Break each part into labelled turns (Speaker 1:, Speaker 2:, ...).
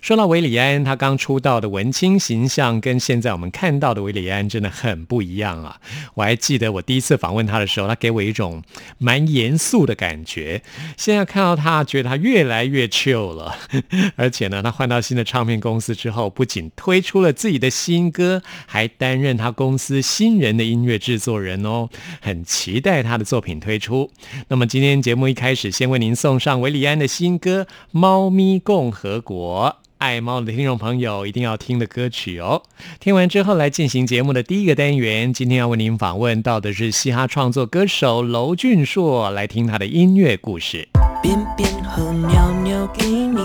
Speaker 1: 说到韦礼安，他刚出道的文青形象跟现在我们看到的韦礼安真的很不一样啊！我还记得我第一次访问他的时候，他给我一种蛮严肃的感觉。现在看到他，觉得他越来越 chill 了。而且呢，他换到新的唱片公司之后，不仅推出了自己的新歌，还担任他公司新人的音乐制作人哦。很期待他的作品推出。那么今天节目一开始，先为您送上韦礼安的新歌《猫咪共和国》。爱猫的听众朋友一定要听的歌曲哦！听完之后来进行节目的第一个单元。今天要为您访问到的是嘻哈创作歌手娄俊硕，来听他的音乐故事。
Speaker 2: 便便和尿尿给你，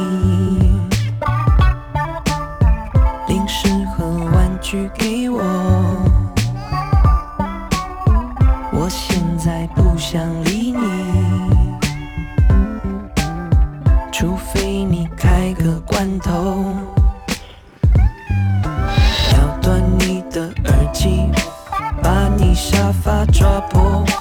Speaker 2: 不，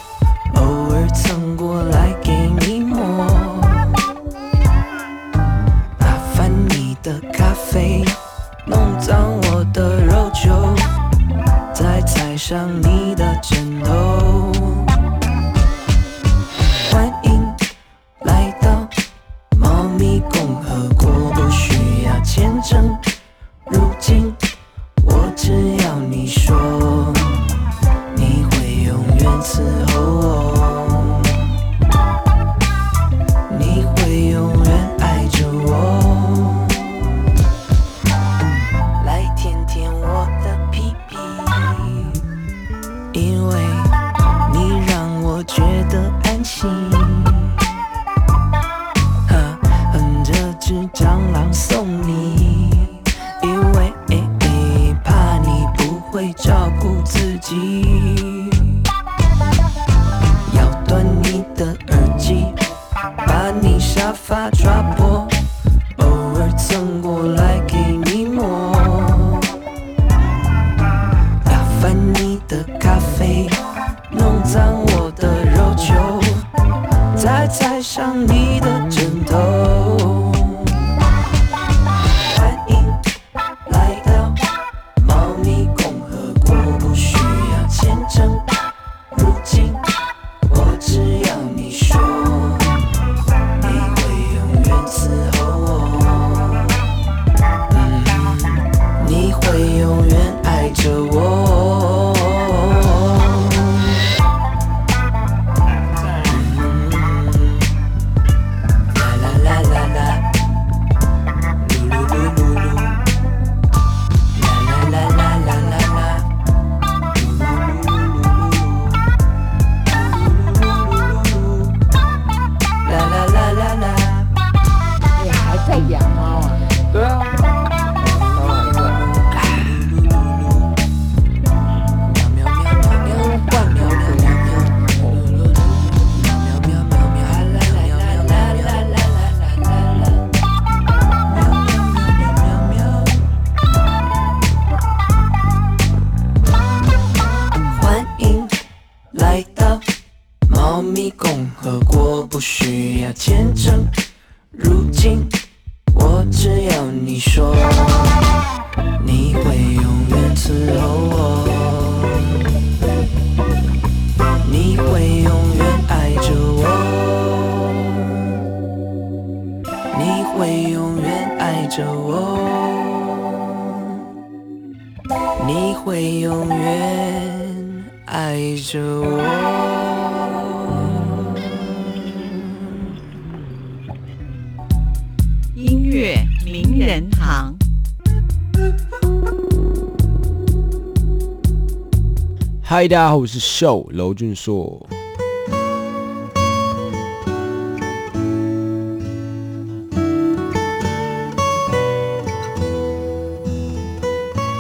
Speaker 3: 嗨，大家好，我是秀娄俊硕。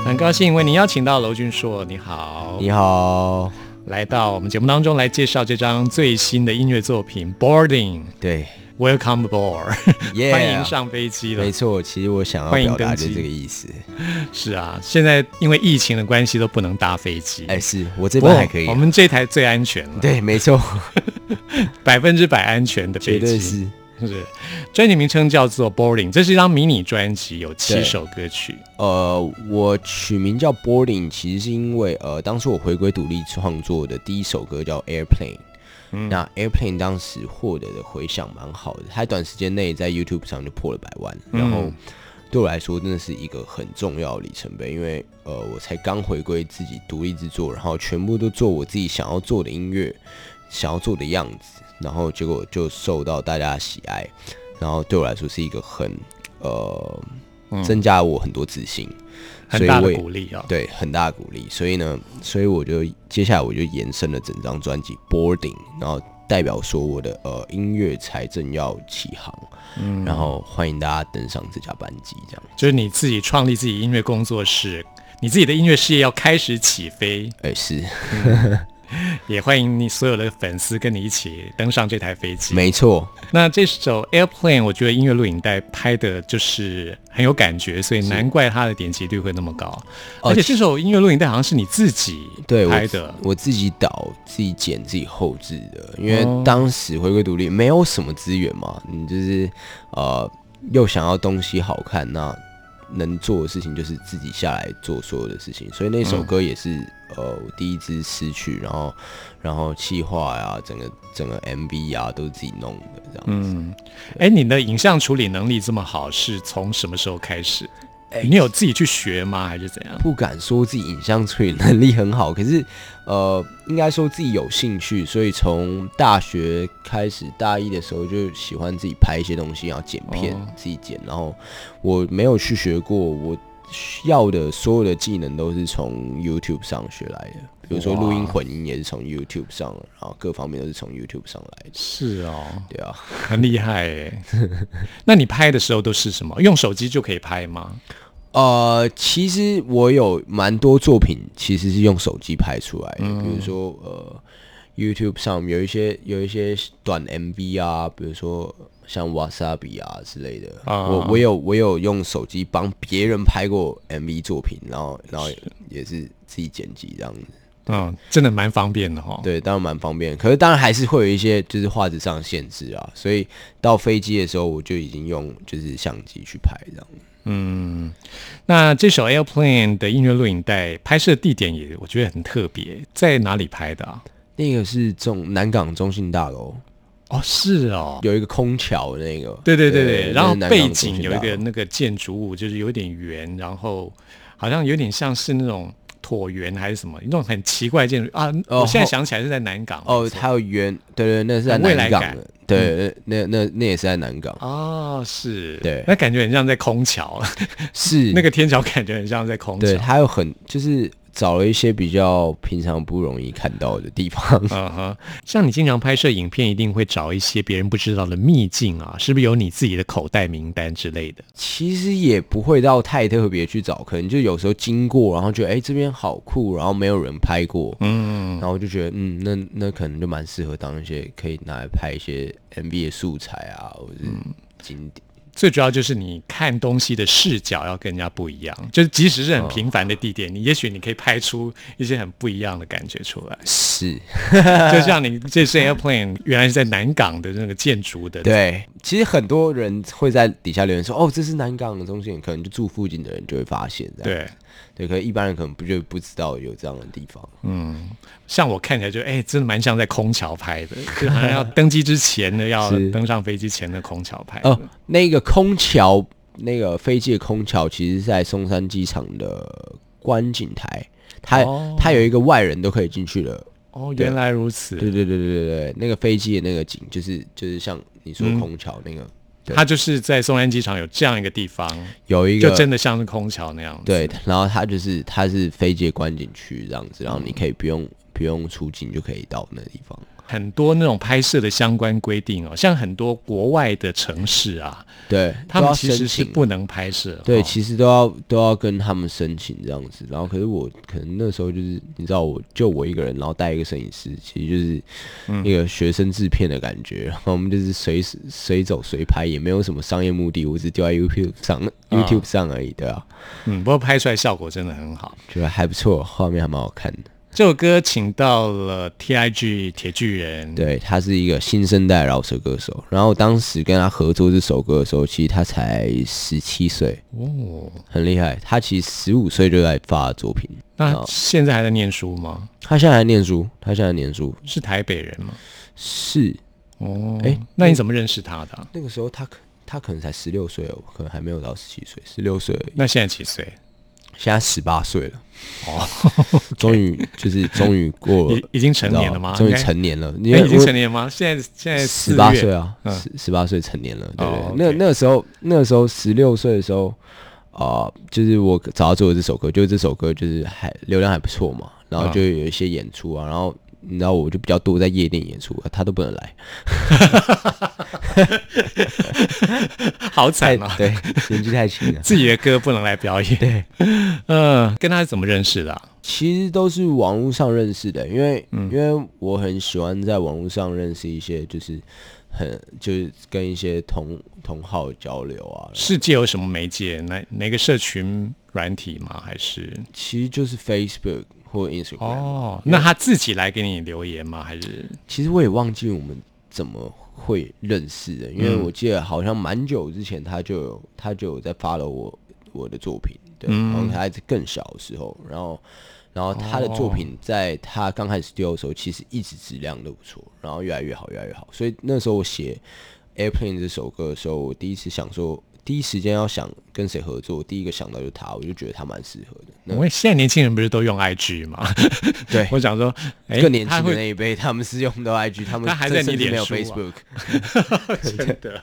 Speaker 1: 很高兴为您邀请到娄俊硕，你好，
Speaker 3: 你好，
Speaker 1: 来到我们节目当中来介绍这张最新的音乐作品《Boarding》
Speaker 3: 对，
Speaker 1: ，Welcome
Speaker 3: aboard，Yeah
Speaker 1: 欢迎上飞机了
Speaker 3: 没。错，其实我想要表达就这个意思。
Speaker 1: 是啊，现在因为疫情的关系都不能搭飞机。
Speaker 3: 哎，是我这边还可以啊、
Speaker 1: 我们这台最安全了，
Speaker 3: 对，没错，
Speaker 1: 百分之百安全的飞
Speaker 3: 绝对
Speaker 1: 机。
Speaker 3: 是。
Speaker 1: 是，专辑名称叫做《Boarding》，这是一张迷你专辑，有七首歌曲。
Speaker 3: 呃，我取名叫 Boarding，其实是因为呃，当初我回归独立创作的第一首歌叫 Airplane。
Speaker 1: 嗯。
Speaker 3: 那 Airplane 当时获得的回响蛮好的，它短时间内在 YouTube 上就破了百万，然后
Speaker 1: 嗯
Speaker 3: 对我来说真的是一个很重要的里程碑，因为呃，我才刚回归自己独立制作，然后全部都做我自己想要做的音乐，想要做的样子，然后结果就受到大家的喜爱，然后对我来说是一个很呃增加我很多自信，
Speaker 1: 嗯很大的鼓励啊、
Speaker 3: 对，很大的鼓励。所以呢，所以我就接下来我就延伸了整张专辑 Boarding，然后代表说我的呃音乐才正要起航，
Speaker 1: 嗯。
Speaker 3: 然后欢迎大家登上这架班机，这样。
Speaker 1: 就是你自己创立自己音乐工作室，你自己的音乐事业要开始起飞，
Speaker 3: 哎、是
Speaker 1: 也欢迎你所有的粉丝跟你一起登上这台飞机。
Speaker 3: 没错，
Speaker 1: 那这首 Airplane，我觉得音乐录影带拍的就是很有感觉，所以难怪它的点击率会那么高。
Speaker 3: 哦
Speaker 1: 而且这首音乐录影带好像是你自己
Speaker 3: 对
Speaker 1: 拍的，
Speaker 3: 我自己导、自己剪、自己后置的，因为
Speaker 1: 哦
Speaker 3: 当时回归独立没有什么资源嘛，你就是呃又想要东西好看，那能做的事情就是自己下来做所有的事情，所以那首
Speaker 1: 嗯
Speaker 3: 歌也是、呃我第一支词曲，然后然后企划呀，整个整个 MV 啊都是自己弄的这样子。
Speaker 1: 嗯，哎，你的影像处理能力这么好，是从什么时候开始？
Speaker 3: 哎
Speaker 1: 你有自己去学吗？还是怎样？
Speaker 3: 不敢说自己影像处理能力很好，可是呃，应该说自己有兴趣，所以从大学开始，大一的时候就喜欢自己拍一些东西，然后剪片、
Speaker 1: 哦
Speaker 3: 自己剪。然后我没有去学过，我要的所有的技能都是从 YouTube 上学来的，比如说录音混音也是从 YouTube 上，然后各方面都是从 YouTube 上来的。
Speaker 1: 是哦，
Speaker 3: 对啊，
Speaker 1: 很厉害哎。那你拍的时候都是什么？用手机就可以拍吗？
Speaker 3: 呃，其实我有蛮多作品其实是用手机拍出来的，
Speaker 1: 嗯
Speaker 3: 比如说呃，YouTube 上有一些有一些短 MV 啊，比如说像 Wasabi 啊之类的，
Speaker 1: 啊
Speaker 3: 我我有我有用手机帮别人拍过 MV 作品，然后然后也是自己剪辑这样子，
Speaker 1: 嗯，真的蛮方便的哈、哦。
Speaker 3: 对，当然蛮方便，可是当然还是会有一些就是画质上的限制啊，所以到飞机的时候我就已经用就是相机去拍这样。
Speaker 1: 嗯，那这首 Airplane 的音乐录影带拍摄地点也我觉得很特别，在哪里拍的啊？
Speaker 3: 那个是中南港中信大楼。
Speaker 1: 哦，是哦，
Speaker 3: 有一个空桥那个，
Speaker 1: 对对对对，然后背景有一个那个建筑物，就是有点圆，然后好像有点像是那种椭圆还是什么，那种很奇怪的建筑啊。
Speaker 3: 哦
Speaker 1: 我现在想起来是在南港
Speaker 3: 哦还有圆，对对，那是在
Speaker 1: 未来
Speaker 3: 港的，对，那那那也是在南港，
Speaker 1: 哦，是，
Speaker 3: 对。
Speaker 1: 那感觉很像在空桥，
Speaker 3: 是。
Speaker 1: 那个天桥感觉很像在空
Speaker 3: 对，还有很就是找了一些比较平常不容易看到的地方，
Speaker 1: 啊哈，像你经常拍摄影片，一定会找一些别人不知道的秘境啊，是不是有你自己的口袋名单之类的？
Speaker 3: 其实也不会到太特别去找，可能就有时候经过，然后觉得哎、这边好酷，然后没有人拍过，
Speaker 1: 嗯，
Speaker 3: 然后就觉得嗯，那那可能就蛮适合当一些可以拿来拍一些 MV 的素材啊，或者是景点。
Speaker 1: 最主要就是你看东西的视角要跟人家不一样，就是即使是很平凡的地点，你也许你可以拍出一些很不一样的感觉出来。
Speaker 3: 是，
Speaker 1: 就像你这次 airplane，原来是在南港的那个建筑的，
Speaker 3: 对，其实很多人会在底下留言说，哦，这是南港的中心，可能就住附近的人就会发现，这样
Speaker 1: 对，
Speaker 3: 对，可是一般人可能不就不知道有这样的地方。
Speaker 1: 嗯，像我看起来就哎、真的蛮像在空桥拍的，就好像要登机之前呢，要登上飞机前的空桥拍的。
Speaker 3: 哦，那个空桥，那个飞机的空桥，其实是在松山机场的观景台，它、
Speaker 1: 哦
Speaker 3: 它有一个外人都可以进去的。
Speaker 1: 哦，原来如此。
Speaker 3: 对对对对对对，那个飞机的那个景，就是就是像你说
Speaker 1: 嗯
Speaker 3: 空桥那个、对
Speaker 1: 它就是在松山机场有这样一个地方，
Speaker 3: 有一个就
Speaker 1: 真的像是空桥那样子。
Speaker 3: 对，然后它就是它是飞机观景区这样子，然后你可以不用不用出境就可以到那地方。
Speaker 1: 很多那种拍摄的相关规定哦，像很多国外的城市啊，
Speaker 3: 对，
Speaker 1: 他们其实是不能拍摄。
Speaker 3: 对，
Speaker 1: 哦
Speaker 3: 其实都要都要跟他们申请这样子。然后，可是我可能那时候就是你知道我，就我一个人，然后带一个摄影师，其实就是
Speaker 1: 嗯
Speaker 3: 一个学生制片的感觉。然后我们就是随时随走随拍，也没有什么商业目的，我只丢在 YouTube 上、YouTube 上而已，对啊，
Speaker 1: 嗯，不过拍出来效果真的很好。
Speaker 3: 觉得还不错，画面还蛮好看的。
Speaker 1: 这首歌请到了 T.I.G 铁巨人，
Speaker 3: 对他是一个新生代饶舌歌手，然后当时跟他合作这首歌的时候，其实他才十七岁，
Speaker 1: 哦，
Speaker 3: 很厉害。他其实十五岁就在发作品，
Speaker 1: 那现在还在念书吗？
Speaker 3: 他现在还念书，他现在念书
Speaker 1: 是台北人吗？
Speaker 3: 是
Speaker 1: 哦，
Speaker 3: 哎
Speaker 1: 那你怎么认识他的啊、
Speaker 3: 那个时候他可他可能才十六岁哦，可能还没有到十七岁，十六岁。
Speaker 1: 那现在几岁？
Speaker 3: 现在十八岁了，
Speaker 1: 哦，
Speaker 3: 终于就是终于过了
Speaker 1: 已，已经成年了吗？
Speaker 3: 终于成年了，因
Speaker 1: 哎已经成年吗？现在现在
Speaker 3: 十八岁啊，
Speaker 1: 嗯
Speaker 3: 十十八岁成年了，对不对？
Speaker 1: 哦
Speaker 3: 那那个时候那个时候十六岁的时候啊、就是我找他做的这首歌，就是这首歌就是还流量还不错嘛，然后
Speaker 1: 嗯
Speaker 3: 就有一些演出啊，然后。你知道我就比较多在夜店演出，他都不能来，
Speaker 1: 好惨啊！
Speaker 3: 对，年纪太轻了。
Speaker 1: 自己的歌不能来表演。对，嗯，跟他是怎么认识的啊、
Speaker 3: 其实都是网络上认识的，因为、
Speaker 1: 嗯
Speaker 3: 因为我很喜欢在网络上认识一些，就是很就是跟一些同同好交流啊，
Speaker 1: 世界有什么媒介？哪哪个社群软体吗？还是
Speaker 3: 其实就是 Facebook 或 Instagram
Speaker 1: 哦？那他自己来给你留言吗？还是
Speaker 3: 其实我也忘记我们怎么会认识的，因为
Speaker 1: 嗯
Speaker 3: 我记得好像蛮久之前他就有他就有在发了我我的作品，对，
Speaker 1: 嗯
Speaker 3: 然后他还是更小的时候，然后然后他的作品在他刚开始丢的时候，其实一直质量都不错，然后越来越好，越来越好，所以那时候我写《Airplane》这首歌的时候，我第一次想说。第一时间要想跟谁合作，第一个想到就是他，我就觉得他蛮适合的。
Speaker 1: 因为现在年轻人不是都用 IG 吗？
Speaker 3: 对
Speaker 1: 我想说，哎，
Speaker 3: 更年轻的那一辈，他们是用的 IG，他们
Speaker 1: 他还在你脸书啊
Speaker 3: Facebook。
Speaker 1: 真的。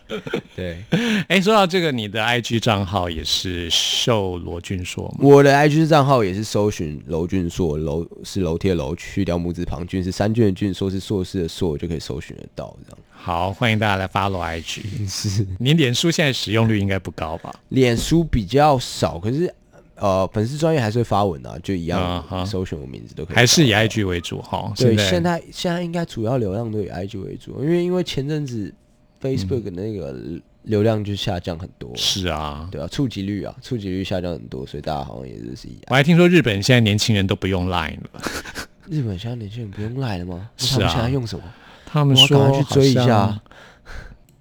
Speaker 3: 对，
Speaker 1: 哎，说到这个，你的 IG 账号也是受罗俊硕吗？
Speaker 3: 我的 IG 账号也是搜寻娄俊硕，楼是楼梯的楼，去掉木字旁，俊是三俊的俊，硕是硕士的硕，就可以搜寻得到这样。
Speaker 1: 好，欢迎大家来 follow IG。
Speaker 3: 是，
Speaker 1: 你脸书现在使用率应该不高吧？
Speaker 3: 脸书比较少，可是呃，粉丝专业还是会发文啊，就一样搜寻我名字都可以。
Speaker 1: 还是以 IG 为主哈？
Speaker 3: 对，
Speaker 1: 在
Speaker 3: 现在现在应该主要流量都以 IG 为主，因为因为前阵子 Facebook 那个流量就下降很多，
Speaker 1: 是啊。
Speaker 3: 对啊，触及率啊，触及率下降很多，所以大家好像也是一样
Speaker 1: 我还听说日本现在年轻人都不用 Line 了，
Speaker 3: 日本现在年轻人不用 Line 了吗？
Speaker 1: 是啊
Speaker 3: 用什么？
Speaker 1: 他们说
Speaker 3: 去追一下，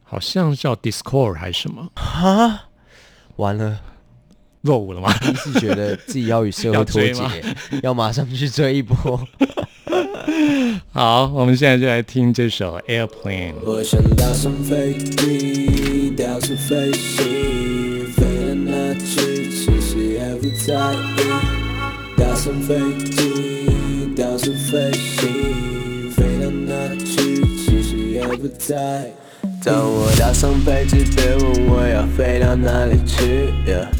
Speaker 1: 好像叫 Discord 还是什么？
Speaker 3: 哈，完了。
Speaker 1: 落伍了吗？
Speaker 3: 第一次觉得自己要与社会脱节 要马上去追一波。
Speaker 1: 好，我们现在就来听这首 Airplane。
Speaker 2: 我想搭上飞机，到处飞行，飞到哪去其实也不在意。搭上飞机，到处飞行，飞到哪去其实也不在意。当我搭上飞机，别问我要飞到哪里去。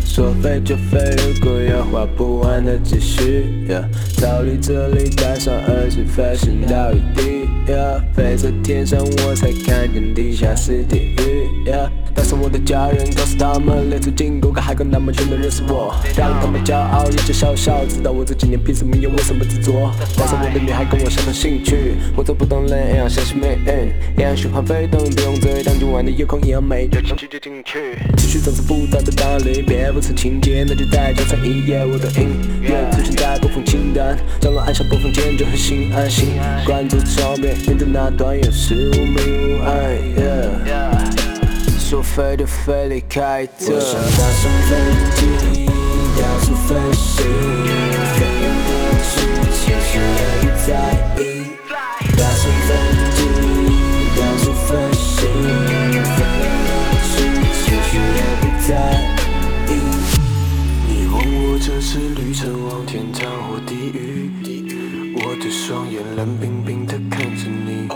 Speaker 2: 说飞就飞，如果有花不完的积蓄。Yeah, 逃离这里，戴上耳机，飞行到雨地。Yeah, 飞在天上，我才看见地下是地狱。Yeah, 带上我的家人，告诉他们，列出进攻个海港，那么全都认识我，让他们骄傲，也就笑笑，知道我这几年凭什么又为什么执着。带上我的女孩，跟我相同兴趣，我走不动人一样相信命运，一样循环飞动，不用追，当今晚的夜空一样美，就进去就进去。情绪总是复杂的道理，别不成情节，那就再加上一夜我的音乐，出现在播放清单，降落按下播放键就很心安心。关注窗边，沿着那段有时无明无暗。Yeah 说飞就飞，离开这。我想搭上飞机，到处飞行，飞到哪去其实也不在意。搭上飞机，到处飞行，飞到哪去其实也不在意。你问我这次旅程往天堂或地狱？我的双眼冷冰冰的看着你。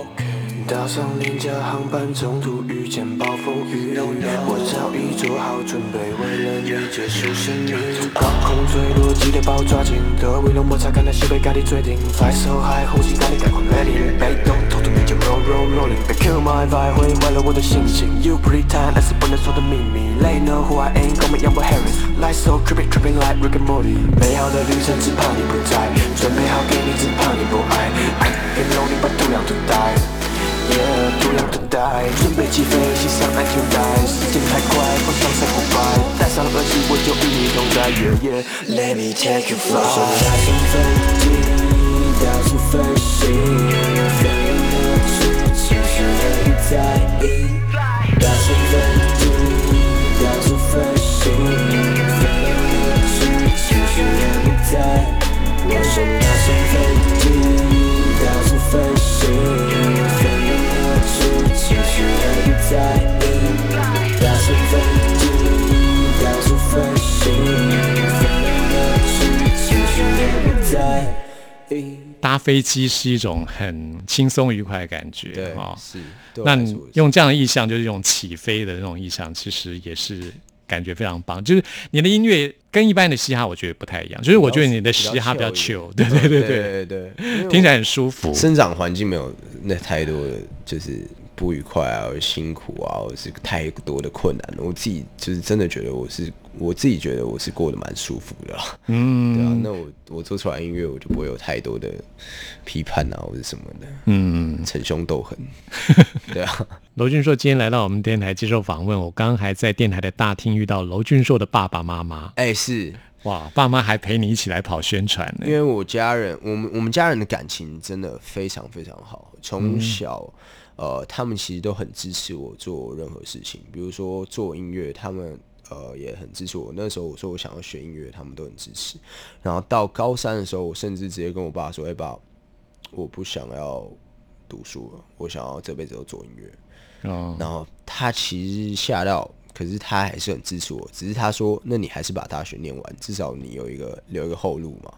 Speaker 2: 搭上廉价航班，中途遇见暴风雨，我早已做好准备，为了你结束生命。高空坠落，记得把我抓紧的微弱摩擦，看那西北咖喱最顶。Fly so high，后期咖喱概括 letting，被动 roll roll rolling，被 kill my vibe 毁坏了我的心情。You pretend 那是不能说的秘密，They know who I am，跟我们一样 Harris。Life so trippy tripping like Rick and Morty，美好的旅程只怕你不在，准备好给你只怕你不爱。I can only but too young to die。Yeah，不要等待，准备起飞，骑上安全带，时间太快，我想 say goodbye，戴上耳机我就与你同在。Yeah yeah，Let me take you fly。我搭上飞机，到处飞行，飞了去，其实也不 在意。搭上飞机，到处飞行，飞了去，其实也不在。我想搭上飞机，到处飞行，飞了去，其实也不在意。搭上飞机，到处飞行，飞了去，其实也不在意。
Speaker 1: 搭飞机是一种很轻松愉快的感觉，
Speaker 3: 对
Speaker 1: 哦，
Speaker 3: 是。
Speaker 1: 那你用这样的意象，就是一种起飞的那种意象，其实也是感觉非常棒。就是你的音乐跟一般的嘻哈，我觉得不太一样。就是我觉得你的嘻哈比较 chill，对对对对，
Speaker 3: 对对对，
Speaker 1: 听起来很舒服。
Speaker 3: 生长环境没有那太多的就是不愉快啊，辛苦啊，或是太多的困难。我自己就是真的觉得我是我自己觉得我是过得蛮舒服的啦。
Speaker 1: 嗯，
Speaker 3: 对啊，那我我做出来音乐，我就不会有太多的批判啊，或者什么的，
Speaker 1: 嗯，
Speaker 3: 逞凶斗狠。对啊，
Speaker 1: 娄俊硕今天来到我们电台接受访问，我刚刚还在电台的大厅遇到娄俊硕的爸爸妈妈，
Speaker 3: 哎、是
Speaker 1: 哇，爸妈还陪你一起来跑宣传呢
Speaker 3: 因。为我家人，我们我们家人的感情真的非常非常好，从小。呃，他们其实都很支持我做任何事情，比如说做音乐，他们呃也很支持我。那时候我说我想要学音乐，他们都很支持。然后到高三的时候，我甚至直接跟我爸说：“哎、爸，我不想要读书了，我想要这辈子都做音乐。”
Speaker 1: 哦，
Speaker 3: 然后他其实吓到，可是他还是很支持我。只是他说：“那你还是把大学念完，至少你有一个留一个后路嘛。”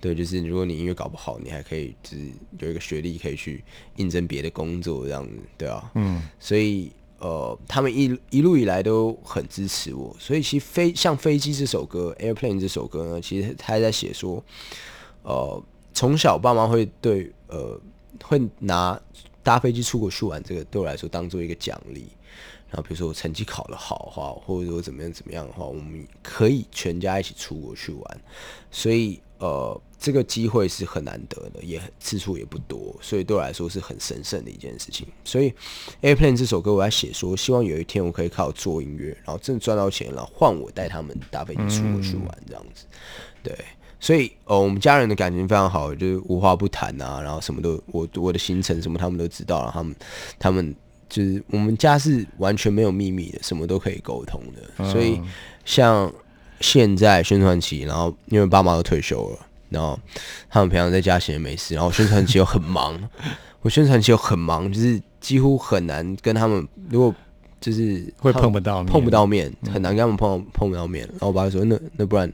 Speaker 3: 对，就是如果你音乐搞不好，你还可以就是有一个学历可以去应征别的工作这样子，对啊。
Speaker 1: 嗯，
Speaker 3: 所以呃，他们一一路以来都很支持我。所以其实飞像飞机这首歌《Airplane》这首歌呢，其实他还在写说，呃，从小爸妈会对呃会拿搭飞机出国去玩这个对我来说当做一个奖励。然后比如说我成绩考得好的话，或者说怎么样怎么样的话，我们可以全家一起出国去玩。所以呃，这个机会是很难得的，也次数也不多，所以对我来说是很神圣的一件事情。所以《Airplane》这首歌我在写说，希望有一天我可以靠做音乐，然后真的赚到钱，了换我带他们搭飞机出国去玩这样子。对，所以呃，我们家人的感情非常好，就是无话不谈啊，然后什么都我我的行程什么他们都知道，然后他们他们就是我们家是完全没有秘密的，什么都可以沟通的。所以像现在宣传期，然后因为爸妈都退休了，然后他们平常在家闲着没事，然后宣传期又很忙，我宣传期又很忙，就是几乎很难跟他们，如果就是
Speaker 1: 会碰不到面。
Speaker 3: 碰不到面，很难跟他们碰到碰不到面。然后我爸就说：“那那不然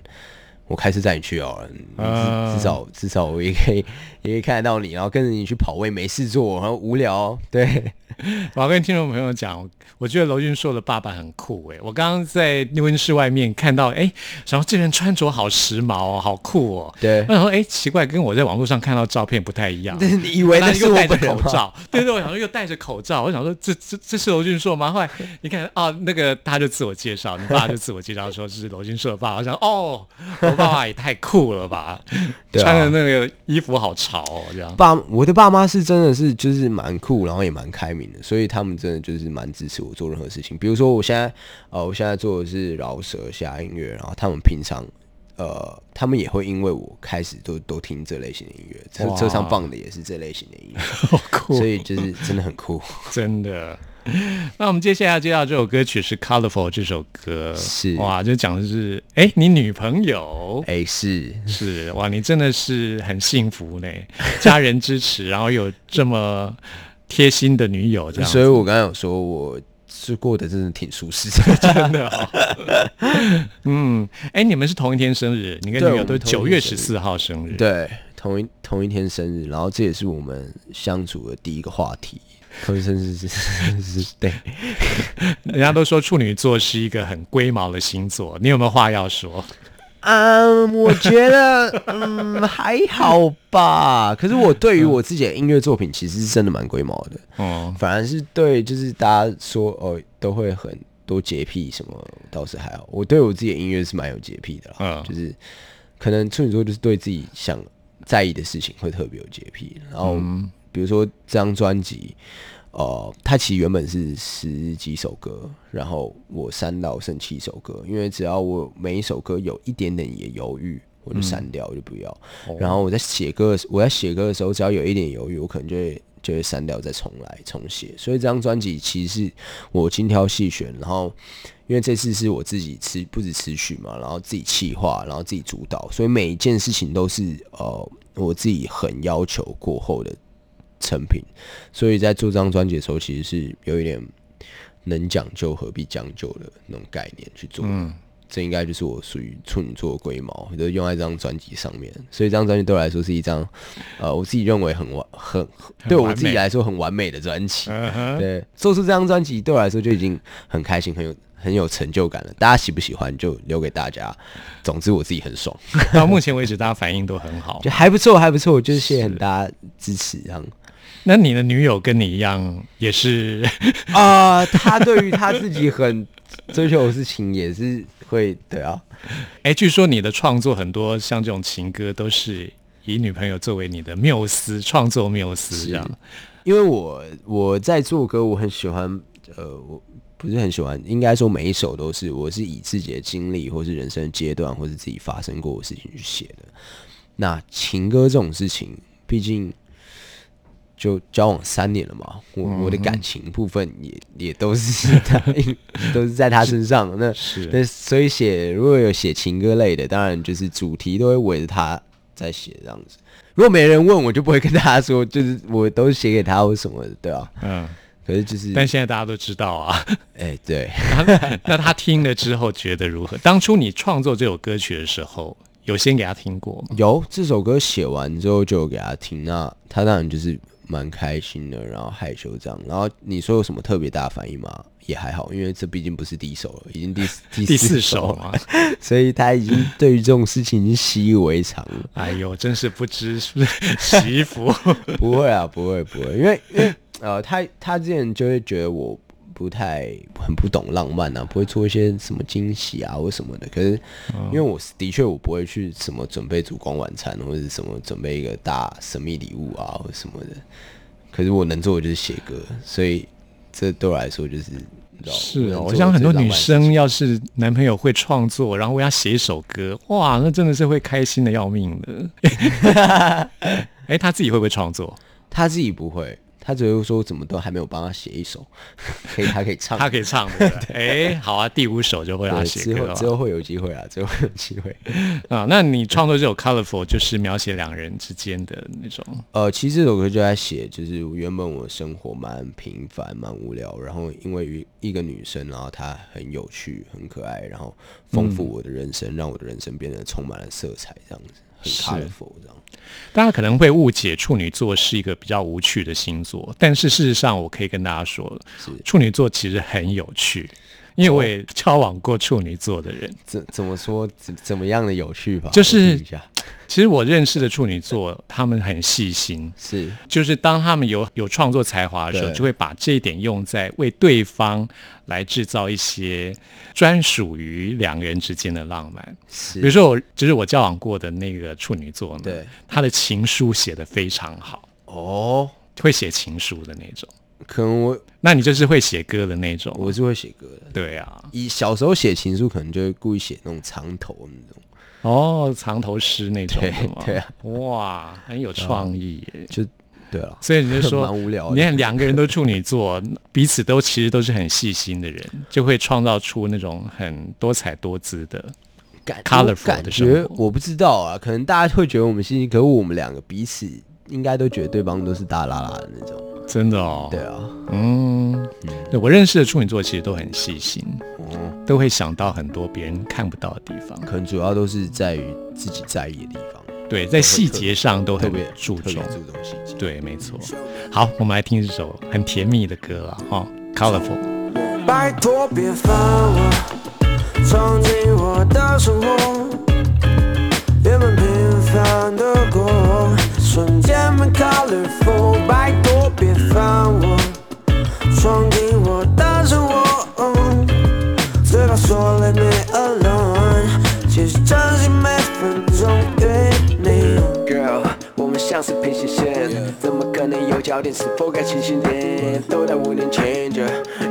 Speaker 3: 我开车载你去好了，你至少至少我也可以 也可以看得到你，然后跟着你去跑，我也没事做，然后无聊，对，
Speaker 1: 我要跟听众朋友讲，我觉得娄俊硕的爸爸很酷诶。我刚刚在录音室外面看到，哎，想说这人穿着好时髦哦，好酷哦。
Speaker 3: 对
Speaker 1: 我想说，哎，奇怪，跟我在网络上看到照片不太一样。
Speaker 3: 你以为那是
Speaker 1: 戴着？口罩，对对，我想说又戴着口罩，我想说这这这是娄俊硕吗？后来你看啊，那个他就自我介绍，你爸就自我介绍说这是娄俊硕的爸爸，我想哦，我爸爸也太酷了吧，
Speaker 3: 对啊
Speaker 1: 穿的那个衣服好潮哦，这样。
Speaker 3: 爸，我的爸妈是真的是就是蛮酷，然后也蛮开明的，所以他们真的就是蛮支持我做任何事情。比如说我现在呃，我现在做的是饶舌下音乐，然后他们平常呃，他们也会因为我开始都都听这类型的音乐，车车上放的也是这类型的音乐，
Speaker 1: 好酷，
Speaker 3: 所以就是真的很酷。
Speaker 1: 真的。那我们接下来要介绍这首歌曲是《Colorful》这首歌，
Speaker 3: 是。
Speaker 1: 哇，就讲的是，哎，你女朋友。
Speaker 3: 哎、是。
Speaker 1: 是哇，你真的是很幸福呢，家人支持，然后有这么贴心的女友，这样，
Speaker 3: 所以我刚才有说我是过得真的挺舒适的，
Speaker 1: 真的哦。嗯，哎，你们是同一天生日，你跟女友都九月十四号生日，，
Speaker 3: 对，同一同一天生日，然后这也是我们相处的第一个话题。浑身是是是是，对，
Speaker 1: 人家都说处女座是一个很龟毛的星座，你有没有话要说？
Speaker 3: 嗯，我觉得 嗯还好吧。可是我对于我自己的音乐作品，其实是真的蛮龟毛的。
Speaker 1: 哦，
Speaker 3: 反而是对，就是大家说哦都会很多洁癖什么，倒是还好。我对我自己的音乐是蛮有洁癖的啦，
Speaker 1: 嗯
Speaker 3: 就是可能处女座就是对自己想在意的事情会特别有洁癖。然后比如说这张专辑，呃，它其实原本是十几首歌，然后我删到剩七首歌，因为只要我每一首歌有一点点也犹豫。我就删掉，我就不要。然后我在写歌的时，我在写歌的时候，只要有一点犹豫，我可能就会就会删掉，再重来重写。所以这张专辑其实是我精挑细选，然后因为这次是我自己词不止词曲嘛，然后自己企划，然后自己主导，所以每一件事情都是呃我自己很要求过后的成品。所以在做这张专辑的时候，其实是有一点能讲究何必将就的那种概念去做。
Speaker 1: 嗯，
Speaker 3: 这应该就是我属于处女座的龟毛，就是用在这张专辑上面。所以这张专辑对我来说是一张，呃，我自己认为很完很对我自己来说很完美的专辑。对，做出这张专辑对我来说就已经很开心，很有很有成就感了。大家喜不喜欢就留给大家。总之我自己很爽，
Speaker 1: 到目前为止大家反应都很好
Speaker 3: 就。还不错，还不错。就是谢谢很大家支持，这样。
Speaker 1: 那你的女友跟你一样，也是
Speaker 3: 啊、他对于他自己很追求的事情也是会对啊。
Speaker 1: 哎，据说你的创作很多像这种情歌都是以女朋友作为你的缪斯，创作缪斯这样。
Speaker 3: 因为我我在做歌，我很喜欢，呃，我不是很喜欢，应该说每一首都是我是以自己的经历，或是人生的阶段，或是自己发生过的事情去写的。那情歌这种事情，毕竟就交往三年了嘛，我、我的感情部分也也都是他都是在他身上。那
Speaker 1: 是
Speaker 3: 那所以写如果有写情歌类的，当然就是主题都会围着他在写这样子。如果没人问，我就不会跟大家说，就是我都写给他或什么的，对啊。
Speaker 1: 嗯，
Speaker 3: 可是就是，
Speaker 1: 但现在大家都知道啊。
Speaker 3: 哎、对，
Speaker 1: 那他听了之后觉得如何？当初你创作这首歌曲的时候，有先给他听过吗？
Speaker 3: 有这首歌写完之后就有给他听，那他当然就是蛮开心的，然后害羞这样。然后你说有什么特别大的反应吗？也还好，因为这毕竟不是第一首了，已经第四第
Speaker 1: 第四
Speaker 3: 四
Speaker 1: 首
Speaker 3: 了，所以他已经对于这种事情已经习以为常了。
Speaker 1: 哎呦，真是不知是不是洗衣服。
Speaker 3: 不会啊，不会不会，因为因为呃，他他之前就会觉得我不太很不懂浪漫啊，不会做一些什么惊喜啊或什么的。可是因为我是的确我不会去什么准备烛光晚餐或者什么准备一个大神秘礼物啊或什么的。可是我能做的就是写歌，所以这对我来说就是
Speaker 1: 是哦，我想很多女生要是男朋友会创作，然后为他写一首歌，哇，那真的是会开心的要命的。哎，他自己会不会创作？
Speaker 3: 他自己不会，他只会说怎么都还没有帮他写一首，可以他可以唱，
Speaker 1: 他可以唱对不对？哎，好啊，第五首就会让他写歌了
Speaker 3: 后之后会有机会啊，之后会有机会。
Speaker 1: 啊。那你创作这首《Colorful》就是描写两人之间的那种，
Speaker 3: 呃，其实这首歌就在写，就是原本我生活蛮平凡、蛮无聊，然后因为一个女生，然后她很有趣、很可爱，然后丰富我的人生，让我的人生变得充满了色彩，这样子很 colorful 这样。
Speaker 1: 大家可能会误解处女座是一个比较无趣的星座，但是事实上，我可以跟大家说，处女座其实很有趣，因为我也交往过处女座的人。
Speaker 3: 怎怎么说？怎怎么样的有趣吧？
Speaker 1: 就是其实我认识的处女座，他们很细心，
Speaker 3: 是
Speaker 1: 就是当他们有有创作才华的时候，就会把这一点用在为对方来制造一些专属于两个人之间的浪漫。
Speaker 3: 是，
Speaker 1: 比如说我，就是我交往过的那个处女座呢，
Speaker 3: 对，
Speaker 1: 他的情书写的非常好，
Speaker 3: 哦，
Speaker 1: 会写情书的那种。
Speaker 3: 可能我
Speaker 1: 那你就是会写歌的那种。
Speaker 3: 我是会写歌的。
Speaker 1: 对啊，
Speaker 3: 以小时候写情书，可能就会故意写那种长头那种，
Speaker 1: 哦，藏头诗那种的嘛。
Speaker 3: 对对啊
Speaker 1: 哇，很有创意耶。
Speaker 3: 就对了。
Speaker 1: 所以你就说，
Speaker 3: 蛮无聊的
Speaker 1: 你看两个人都处女座，彼此都其实都是很细心的人，就会创造出那种很多彩多姿的。
Speaker 3: 感
Speaker 1: Colourful
Speaker 3: 我感
Speaker 1: 的生活
Speaker 3: 觉我不知道啊，可能大家会觉得我们细心，可是我们两个彼此应该都觉得对方都是大拉拉的那种。
Speaker 1: 真的哦。
Speaker 3: 对啊，
Speaker 1: 嗯，对我认识的处女座其实都很细心，
Speaker 3: 嗯，
Speaker 1: 都会想到很多别人看不到的地方。
Speaker 3: 可能主要都是在于自己在意的地方。
Speaker 1: 对，在细节上都很
Speaker 3: 特别
Speaker 1: 注重。
Speaker 3: 注重细节。
Speaker 1: 对，没错。好，我们来听这首很甜蜜的歌啊，哈、c o l o r f u l
Speaker 4: 拜托别烦我，闯进我的生活，原本平凡的过，瞬间变 colorful。拜托别烦我，闯进我的生活，嘴巴说 Let me alone，其实真心每分钟与你。Girl，我们像是平行线，有焦点？是否该清醒点？都在我眼前着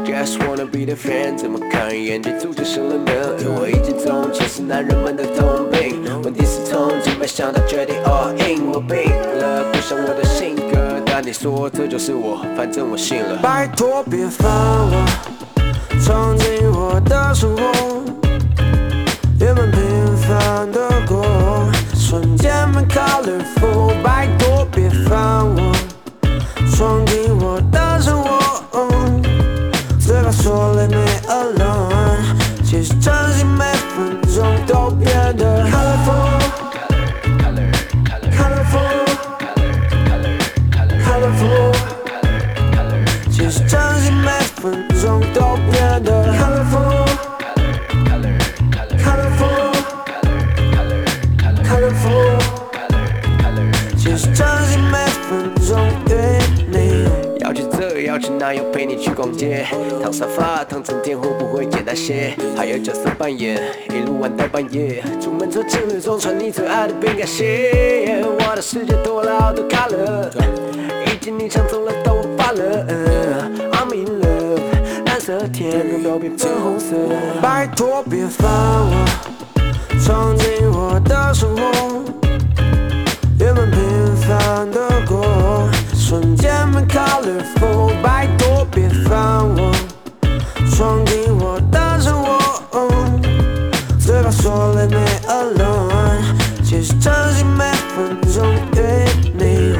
Speaker 4: ，Just wanna be the fan，怎么看一眼就注定是冷门？我已经中，其实男人们的通病。问题是从今没想到决定 all in，我病了，不像我的性格，但你说这就是我，反正我信了。拜托别烦我，闯进我的生活。原本平凡的过，瞬间变 colorful。拜托别烦我，闯进我的生活。嘴巴说 Let me alone，其实真心每分钟都变得 colorful。colorful，其实真心每分钟都变得。colorful，那，要陪你去逛街。躺沙发，躺整天会不会简单些？还有角色扮演，一路玩到半夜。出门走情侣装，穿你最爱的饼干鞋。我的世界多了好多 color，已经你抢走了，都发了。I'm in love，蓝色天空都变粉红色。拜托别烦我。闯进我的生活，瞬间变 colorful。拜托别烦我，闯进我的生活，嘴巴说 Let me alone，其实真心每分钟与你，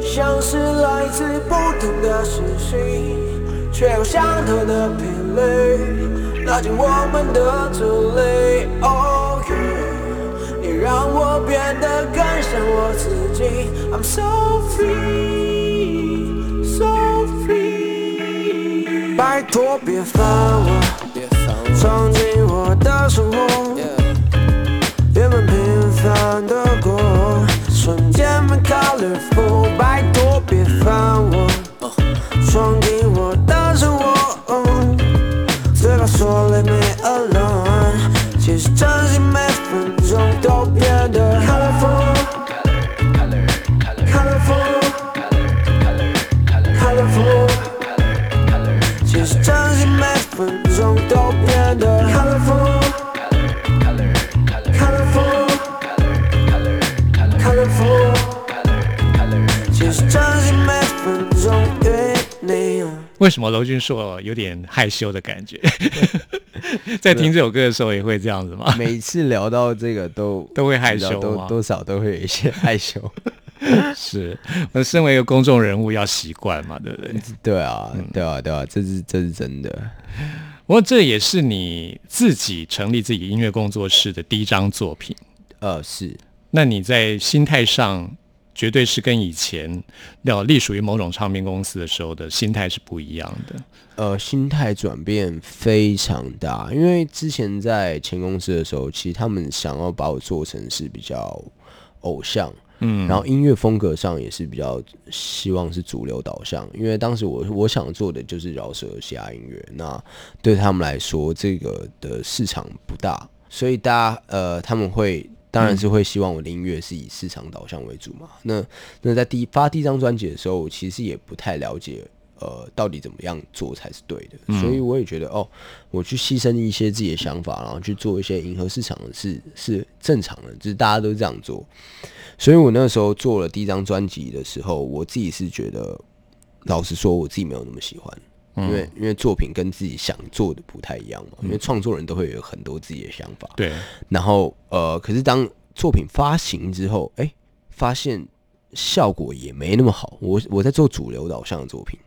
Speaker 4: 像是来自不同的星星，却有相同的频率，拉近我们的距离。Oh yeah，你让我变得更像我自己。I'm so free, 托别烦我，闯进我的生活。原本平凡的过，瞬间变 colorful。
Speaker 1: 为什么娄俊硕有点害羞的感觉？在听这首歌的时候也会这样子吗？
Speaker 3: 每次聊到这个都
Speaker 1: 都会害羞吗
Speaker 3: 都多少都会有一些害羞。
Speaker 1: 是，我身为一个公众人物要习惯嘛，对不对？
Speaker 3: 对啊，
Speaker 1: 嗯
Speaker 3: 对啊，对啊，这是这是真的。
Speaker 1: 不过这也是你自己成立自己音乐工作室的第一张作品。
Speaker 3: 呃，是
Speaker 1: 那你在心态上，绝对是跟以前要隶属于某种唱片公司的时候的心态是不一样的。
Speaker 3: 呃，心态转变非常大，因为之前在前公司的时候，其实他们想要把我做成是比较偶像，
Speaker 1: 嗯，
Speaker 3: 然后音乐风格上也是比较希望是主流导向，因为当时我我想做的就是饶舌嘻哈音乐，那对他们来说这个的市场不大，所以大家呃他们会当然是会希望我的音乐是以市场导向为主嘛。那那在第一发第一张专辑的时候，我其实也不太了解。呃，到底怎么样做才是对的？所以我也觉得，哦，我去牺牲一些自己的想法，然后去做一些迎合市场的事，是正常的，就是大家都这样做。所以我那时候做了第一张专辑的时候，我自己是觉得，老实说，我自己没有那么喜欢，因为因为作品跟自己想做的不太一样嘛。因为创作人都会有很多自己的想法，
Speaker 1: 对，
Speaker 3: 然后呃，可是当作品发行之后，哎、发现效果也没那么好。我我在做主流导向的作品，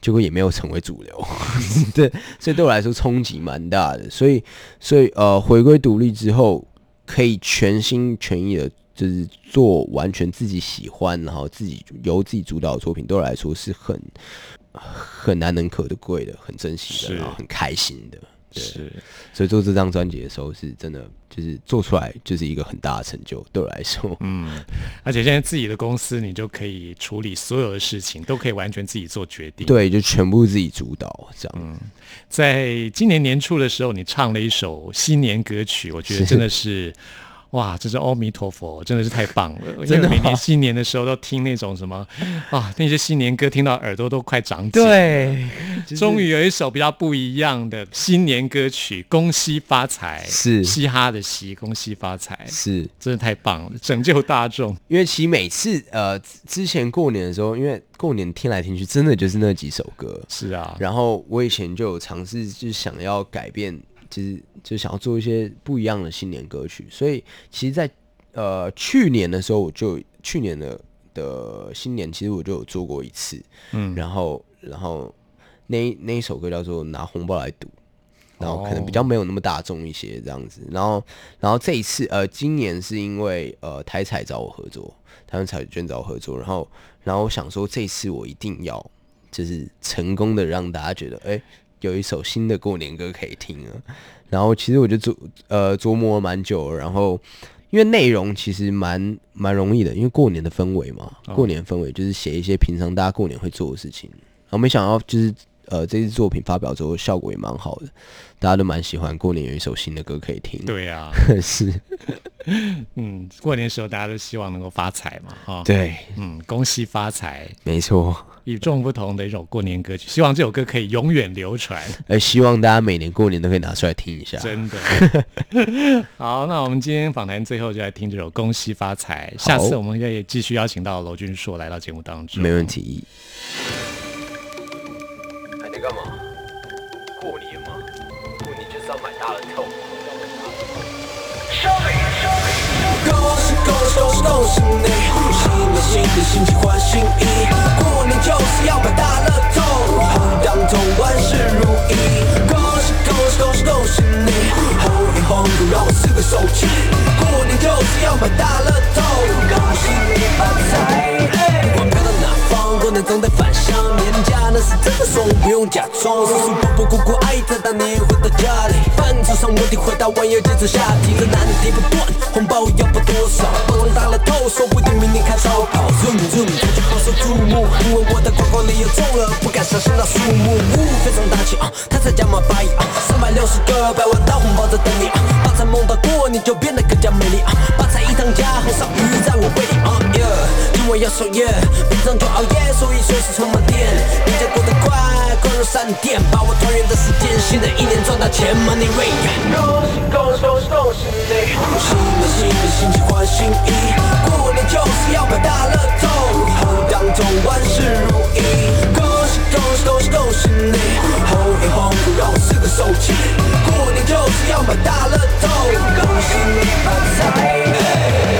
Speaker 3: 结果也没有成为主流，对，所以对我来说冲击蛮大的。所以所以呃，回归独立之后，可以全心全意的就是做完全自己喜欢，然后自己由自己主导的作品，对我来说是很很难能可贵的，很珍惜的，然后很开心的。对，
Speaker 1: 是
Speaker 3: 所以做这张专辑的时候，是真的就是做出来就是一个很大的成就，对我来说。
Speaker 1: 嗯，而且现在自己的公司，你就可以处理所有的事情，都可以完全自己做决定。，
Speaker 3: 对，就全部自己主导这样。
Speaker 1: 在今年年初的时候，你唱了一首新年歌曲，我觉得真的是。哇，这是阿弥陀佛，真的是太棒了！因
Speaker 3: 真的
Speaker 1: 每年新年的时候都听那种什么啊，那些新年歌，听到耳朵都快长茧。，
Speaker 3: 对，
Speaker 1: 终于有一首比较不一样的新年歌曲，恭喜发财，
Speaker 3: 是
Speaker 1: 嘻哈的嘻，恭喜发财，
Speaker 3: 是
Speaker 1: 真的太棒了，拯救大众。
Speaker 3: 因为其实每次呃之之前过年的时候，因为过年听来听去，真的就是那几首歌。
Speaker 1: 是啊，
Speaker 3: 然后我以前就有尝试，就想要改变，就是就想要做一些不一样的新年歌曲。所以其实在，呃去年的时候，我就去年的的新年，其实我就有做过一次。
Speaker 1: 嗯，
Speaker 3: 然后然后那那一首歌叫做《拿红包来赌》，然后可能
Speaker 1: 哦
Speaker 3: 比较没有那么大众一些这样子。然后然后这一次呃，今年是因为呃台彩找我合作，台湾彩券找我合作，然后然后我想说这一次我一定要就是成功的让大家觉得哎。有一首新的过年歌可以听了，然后其实我就琢呃琢磨了蛮久了，然后因为内容其实蛮蛮容易的，因为过年的氛围嘛，过年氛围就是写一些平常大家过年会做的事情，然后没想到就是呃这支作品发表之后效果也蛮好的，大家都蛮喜欢。过年有一首新的歌可以听，
Speaker 1: 对啊，
Speaker 3: 是，
Speaker 1: 嗯，过年时候大家都希望能够发财嘛，哈，，
Speaker 3: 对，
Speaker 1: 嗯，恭喜发财，
Speaker 3: 没错。
Speaker 1: 与众不同的一首过年歌曲，希望这首歌可以永远流传，
Speaker 3: 呃，希望大家每年过年都可以拿出来听一下。
Speaker 1: 真的。好，那我们今天访谈最后就来听这首《恭喜发财》，下次我们可以继续邀请到娄俊硕来到节目当中，
Speaker 3: 没问。题。还能干嘛？过年嘛，过年就是要买大乐透。
Speaker 2: 恭喜恭喜恭喜恭喜你！新的心情换新衣，过年就是要买大乐透，红当中万事如意。恭喜恭喜恭喜恭喜你！红运红股让我四个手气，过年就是要买大乐透，恭喜你发财！不用假装。叔叔伯伯姑姑阿姨在等你回到家里，饭桌上问题回答完又接着下题，这难题不断，红包要不多少？包装大了透，说不定明年开超跑。Zoom zoom，这就好受注目，因为我的刮刮礼又中了，不敢想象那数目，呜，非常大气啊！他才加码百亿啊，三百六十个百万大红包在等你啊！发财梦到过年就变得更加美丽啊！发财一当家，红烧鱼在我胃里啊！Yeah，今晚要守夜，平常就熬夜，所以随时充满电。年假过得快，快如闪电，把握团圆的时间，新的一年赚大钱，Money rain。恭喜恭喜恭喜恭喜你！新的新的新气换新衣，过年就是要买大乐透，后当中万事如意。恭喜恭喜恭喜恭喜你！红运红股让我四个手气，过年就是要买大乐透，恭喜你发财！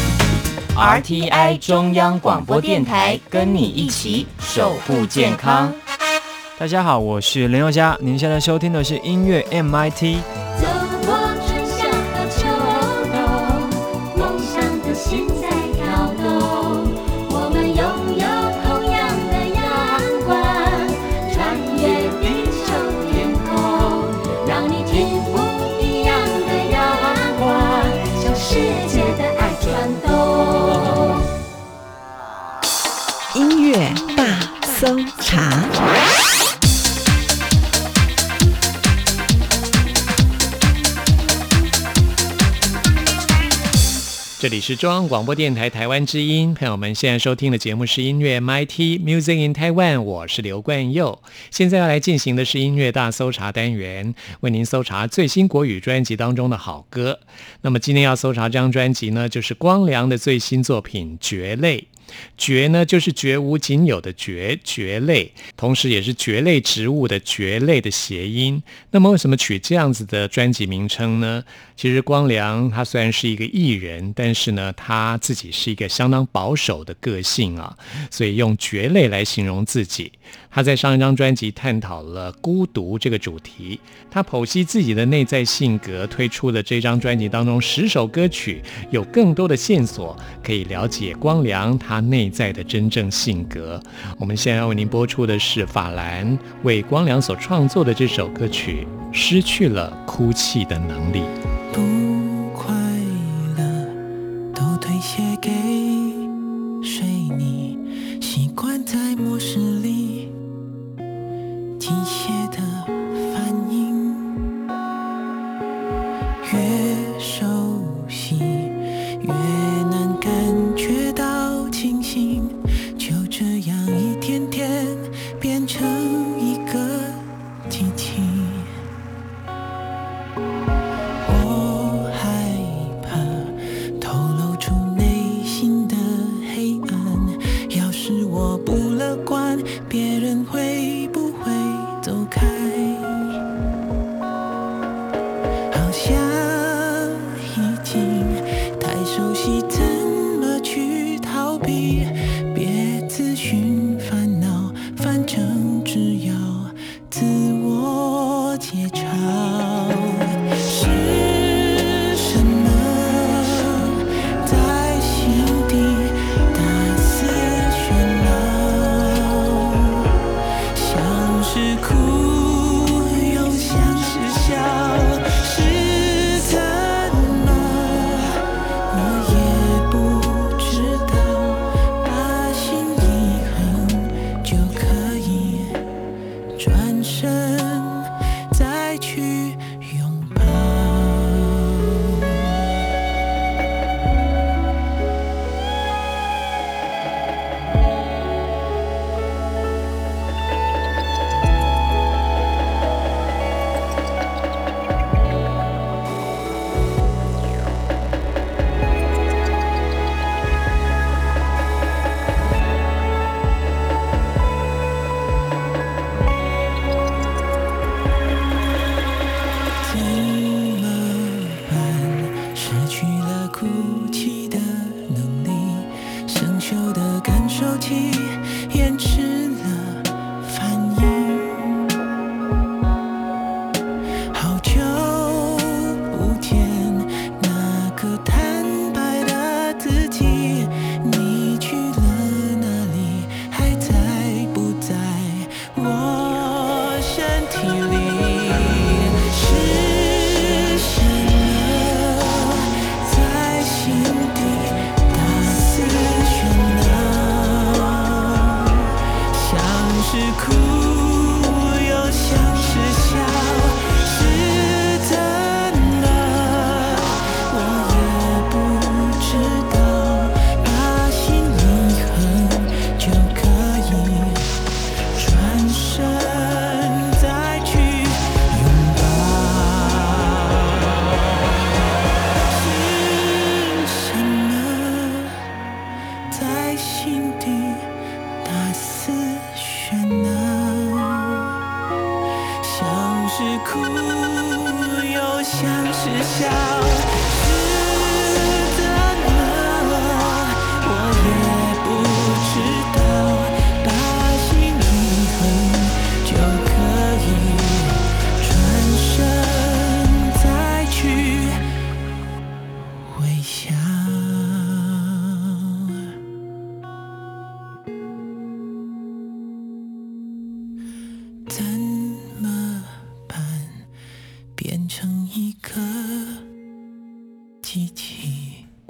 Speaker 5: RTI 中央广播电台，跟你一起守护健康。
Speaker 6: 大家好，我是林宥嘉，您现在收听的是音乐 MIT。
Speaker 1: 是中央广播电台台湾之音，朋友们现在收听的节目是音乐 MIT Music in Taiwan，我是刘冠佑。现在要来进行的是音乐大搜查单元，为您搜查最新国语专辑当中的好歌。那么今天要搜查这张专辑呢，就是光良的最新作品《蕨类》。
Speaker 2: 蕨呢，就是绝无仅有的蕨，蕨类，同时也是蕨类植物的蕨类的谐音。那么，为什么取这样子的专辑名称呢？其实光良他虽然是一个艺人，但是呢，他自己是一个相当保守的个性啊，所以用蕨类来形容自己。他在上一张专辑探讨了孤独这个主题，他剖析自己的内在性格，推出的这张专辑当中十首歌曲，有更多的线索可以了解光良他内在的真正性格。我们现在要为您播出的是法兰为光良所创作的这首歌曲《失去了哭泣的能力》。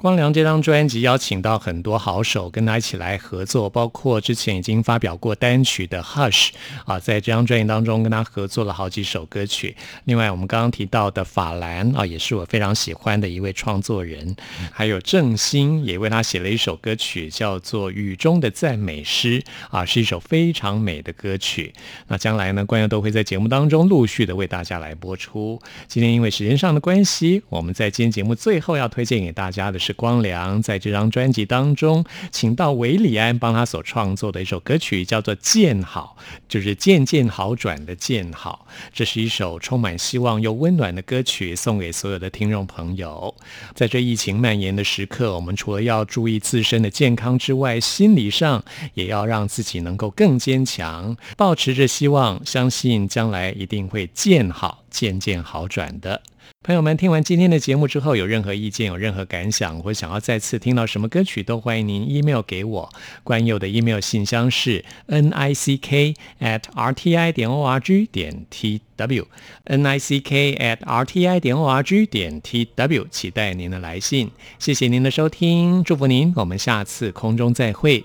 Speaker 2: 光良这张专辑邀请到很多好手跟他一起来合作，包括之前已经发表过单曲的 Hush 啊，在这张专辑当中跟他合作了好几首歌曲。另外，我们刚刚提到的法兰啊，也是我非常喜欢的一位创作人，还有郑兴也为他写了一首歌曲，叫做《雨中的赞美诗》啊，是一首非常美的歌曲。那将来呢，关佑都会在节目当中陆续的为大家来播出。今天因为时间上的关系，我们在今天节目最后要推荐给大家的是
Speaker 1: 光良在这张专辑当中，请到韦礼安帮他所创作的一首歌曲，叫做《渐好》，就是渐渐好转的渐好。这是一首充满希望又温暖的歌曲，送给所有的听众朋友。在这疫情蔓延的时刻，我们除了要注意自身的健康之外，心理上也要让自己能够更坚强，保持着希望，相信将来一定会渐好、渐渐好转的。朋友们，听完今天的节目之后，有任何意见、有任何感想，或想要再次听到什么歌曲，都欢迎您 email 给我。关佑的 email 信箱是 n i c k at r t i 点 o r g 点 t w n i c k at r t i 点 o r g 点 t w，期待您的来信。谢谢您的收听，祝福您，我们下次空中再会。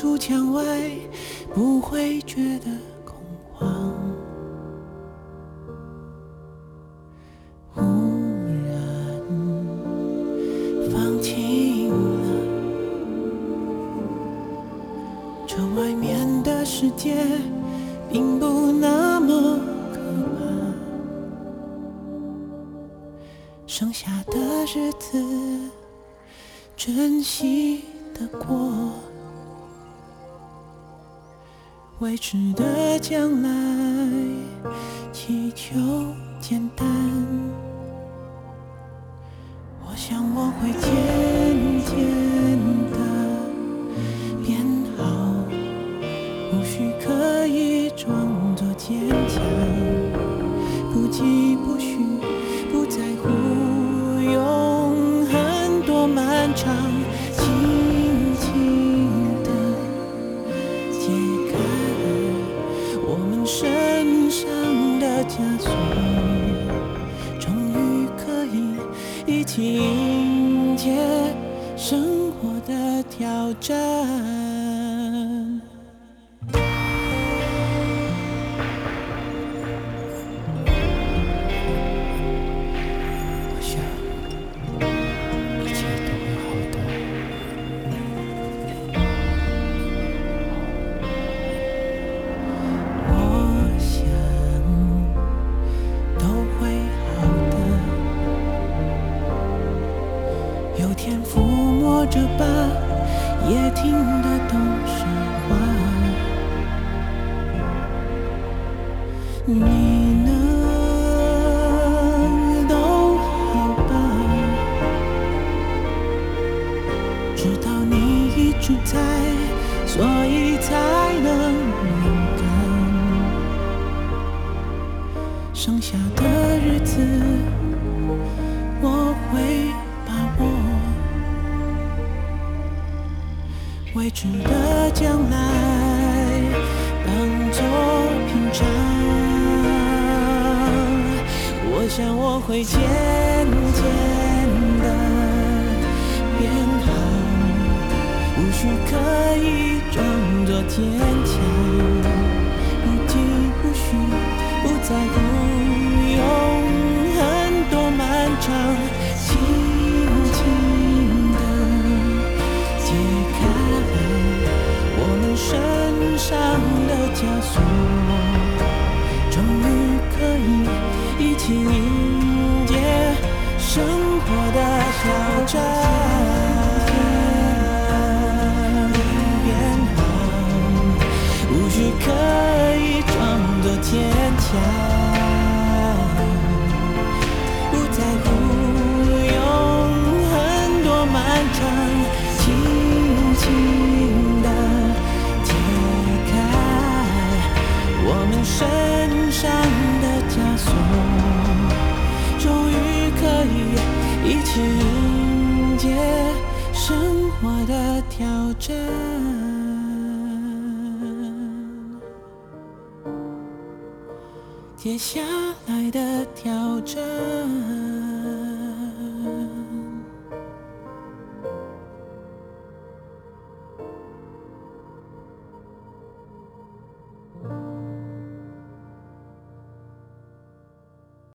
Speaker 2: 出墙外，不会觉得恐慌。忽然放晴了，这外面的世界并不那么可怕，剩下的日子珍惜的过，未知的将来祈求简单。迎接生活的挑战。或许可以装作坚强，不急不徐，不在乎永恒多漫长，轻轻地解开我们身上的枷锁，终于可以一起想不在乎有很多漫长，轻轻地解开我们身上的枷锁，终于可以一起下来的挑战。